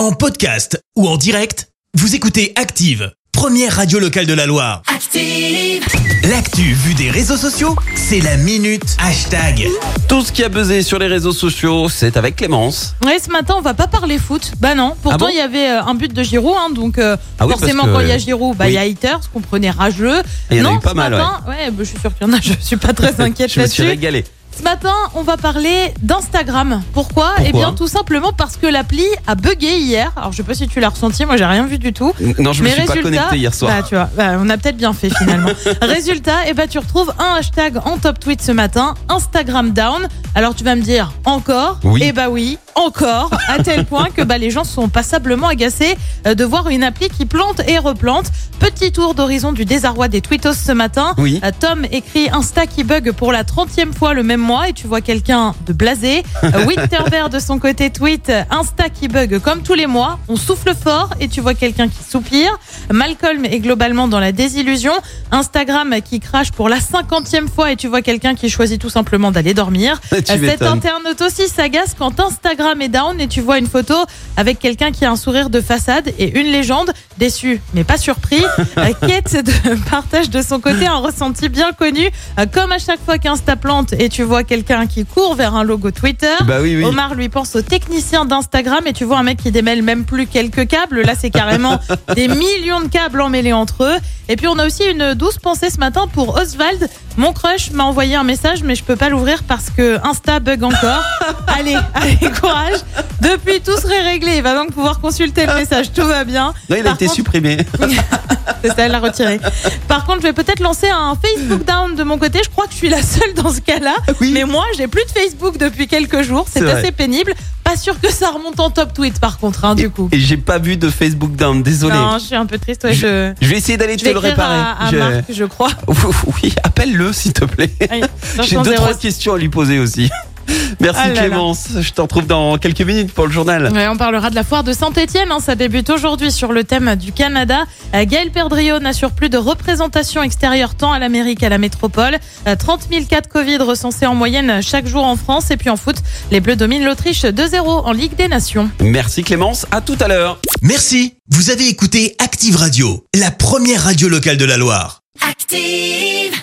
En podcast ou en direct, vous écoutez Active, première radio locale de la Loire. Active. L'actu vue des réseaux sociaux, c'est la minute hashtag. Tout ce qui a buzzé sur les réseaux sociaux, c'est avec Clémence. Ouais, ce matin, on va pas parler foot. Bah non. Pourtant, Ah bon il y avait euh, un but de Giroud, hein, donc euh, Ah oui, forcément, que- quand il y a Giroud, bah il oui. y a haters, comprenez rageux. Et il y en a non, eu pas ce mal, matin, ouais. bah, je suis sûr qu'il y en a. Je suis pas très inquiète Je me suis là-dessus. régalé. Ce matin, on va parler d'Instagram. Pourquoi, Eh bien, tout simplement parce que l'appli a bugué hier. Alors, je sais pas si tu l'as ressenti. Moi, j'ai rien vu du tout. Non, je me Mais suis pas résultat, connecté hier soir. Bah, tu vois, bah, on a peut-être bien fait finalement. résultat, eh ben, tu retrouves un hashtag en top tweet ce matin, Instagram down. Alors tu vas me dire encore? Oui. Eh bah oui, encore, à tel point que bah, les gens sont passablement agacés euh, de voir une appli qui plante et replante. Petit tour d'horizon du désarroi des tweetos ce matin. Oui. Euh, Tom écrit Insta qui bug pour la 30e fois le même mois et tu vois quelqu'un de blasé. Euh, Winterberg de son côté tweet Insta qui bug comme tous les mois. On souffle fort et tu vois quelqu'un qui soupire. Malcolm est globalement dans la désillusion. Instagram qui crache pour la 50e fois et tu vois quelqu'un qui choisit tout simplement d'aller dormir. Cet internaute aussi s'agace quand Instagram est down et tu vois une photo avec quelqu'un qui a un sourire de façade et une légende. Déçu, mais pas surpris. Euh, Kate de- partage de son côté un ressenti bien connu. Euh, Comme à chaque fois qu'Insta plante et tu vois quelqu'un qui court vers un logo Twitter. Bah oui, oui. Omar lui pense au technicien d'Instagram et tu vois un mec qui démêle même plus quelques câbles. Là, c'est carrément des millions de câbles emmêlés entre eux. Et puis, on a aussi une douce pensée ce matin pour Oswald. Mon crush m'a envoyé un message, mais je peux pas l'ouvrir parce que Insta bug encore. allez, allez, courage. Depuis, tout serait réglé. Il va donc pouvoir consulter le message. Tout va bien. Non, il a Par été contre- supprimé. c'est ça, elle l'a retiré. Par contre, je vais peut-être lancer un Facebook down de mon côté. Je crois que je suis la seule dans ce cas-là. Oui. Mais moi, j'ai plus de Facebook depuis quelques jours. C'est vrai. assez pénible. Pas sûr que ça remonte en top tweet, par contre, hein, du coup. Et j'ai pas vu de Facebook down, désolé. Non, je suis un peu triste. Ouais, je... Je vais essayer d'aller te le réparer. à, à Je- Marc, je crois. Oui, appelle-le s'il te plaît. J'ai 506. deux, trois questions à lui poser aussi. Merci Ah là là. Clémence. Je te retrouve dans quelques minutes pour le journal. Ouais, on parlera de la foire de Saint-Etienne. ça débute aujourd'hui sur le thème du Canada. Euh, Gaël Perdriau n'assure plus de représentation extérieure tant à l'Amérique qu'à la métropole. Euh, 30 000 cas de Covid recensés en moyenne chaque jour en France. Et puis en foot, les Bleus dominent l'Autriche 2-0 en Ligue des Nations. Merci Clémence. À tout à l'heure. Merci, vous avez écouté Active Radio, la première radio locale de la Loire. Active.